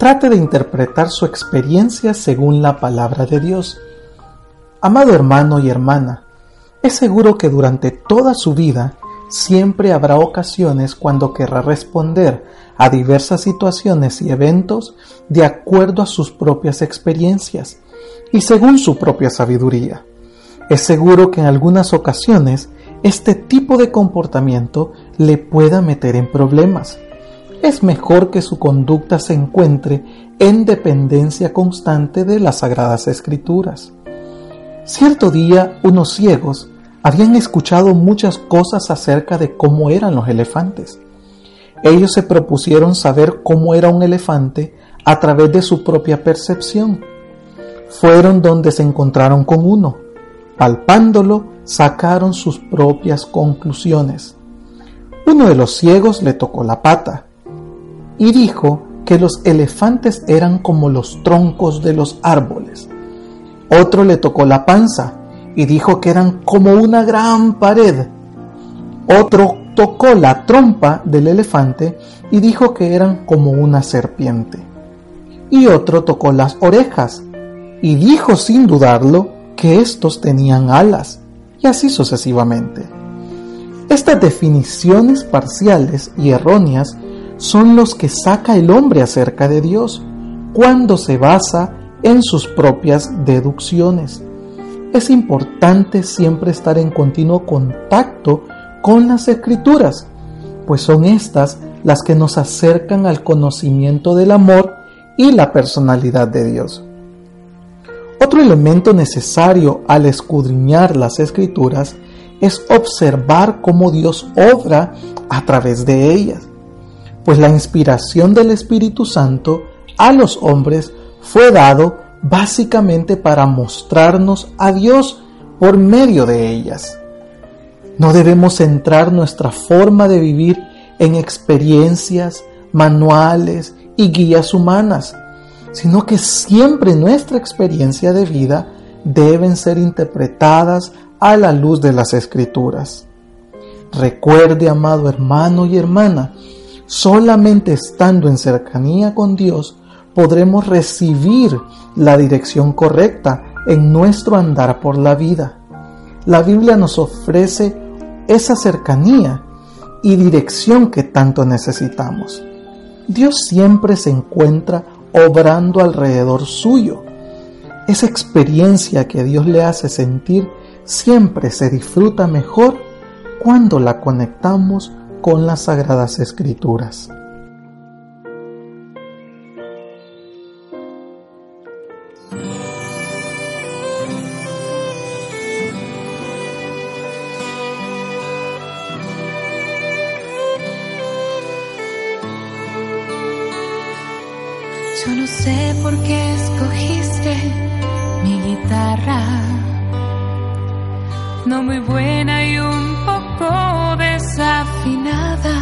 trate de interpretar su experiencia según la palabra de Dios. Amado hermano y hermana, es seguro que durante toda su vida siempre habrá ocasiones cuando querrá responder a diversas situaciones y eventos de acuerdo a sus propias experiencias y según su propia sabiduría. Es seguro que en algunas ocasiones este tipo de comportamiento le pueda meter en problemas. Es mejor que su conducta se encuentre en dependencia constante de las sagradas escrituras. Cierto día unos ciegos habían escuchado muchas cosas acerca de cómo eran los elefantes. Ellos se propusieron saber cómo era un elefante a través de su propia percepción. Fueron donde se encontraron con uno. Palpándolo, sacaron sus propias conclusiones. Uno de los ciegos le tocó la pata y dijo que los elefantes eran como los troncos de los árboles otro le tocó la panza y dijo que eran como una gran pared. Otro tocó la trompa del elefante y dijo que eran como una serpiente. Y otro tocó las orejas y dijo sin dudarlo que estos tenían alas, y así sucesivamente. Estas definiciones parciales y erróneas son los que saca el hombre acerca de Dios cuando se basa en sus propias deducciones. Es importante siempre estar en continuo contacto con las escrituras, pues son estas las que nos acercan al conocimiento del amor y la personalidad de Dios. Otro elemento necesario al escudriñar las escrituras es observar cómo Dios obra a través de ellas, pues la inspiración del Espíritu Santo a los hombres fue dado básicamente para mostrarnos a Dios por medio de ellas. No debemos centrar nuestra forma de vivir en experiencias, manuales y guías humanas, sino que siempre nuestra experiencia de vida deben ser interpretadas a la luz de las escrituras. Recuerde, amado hermano y hermana, solamente estando en cercanía con Dios podremos recibir la dirección correcta en nuestro andar por la vida. La Biblia nos ofrece esa cercanía y dirección que tanto necesitamos. Dios siempre se encuentra obrando alrededor suyo. Esa experiencia que Dios le hace sentir siempre se disfruta mejor cuando la conectamos con las sagradas escrituras. Yo no sé por qué escogiste mi guitarra. No muy buena y un desafinada.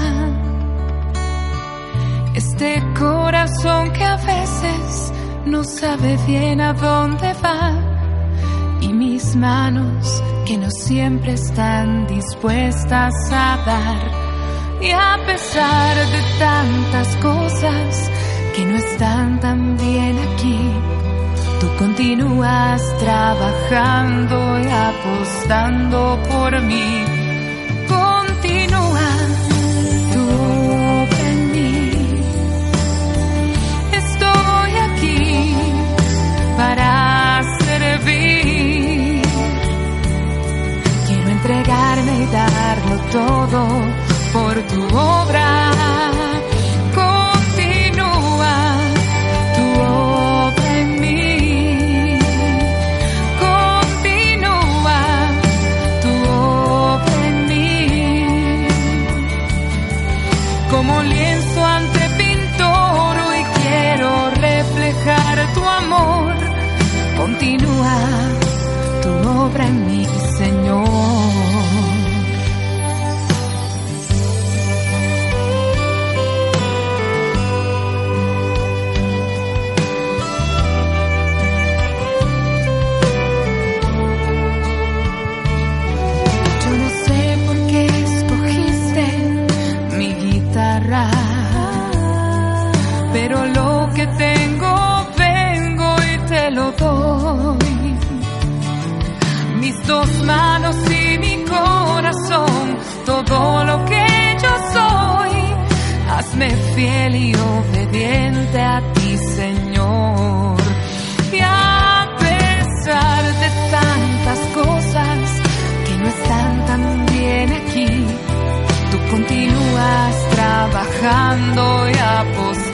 Este corazón que a veces no sabe bien a dónde va. Y mis manos que no siempre están dispuestas a dar. Y a pesar de tantas cosas, que no están tan bien aquí. Tú continúas trabajando y apostando por mí. Entregarme y darlo todo por tu obra. Obediente a ti, Señor. Y a pesar de tantas cosas que no están tan bien aquí, tú continúas trabajando y apostando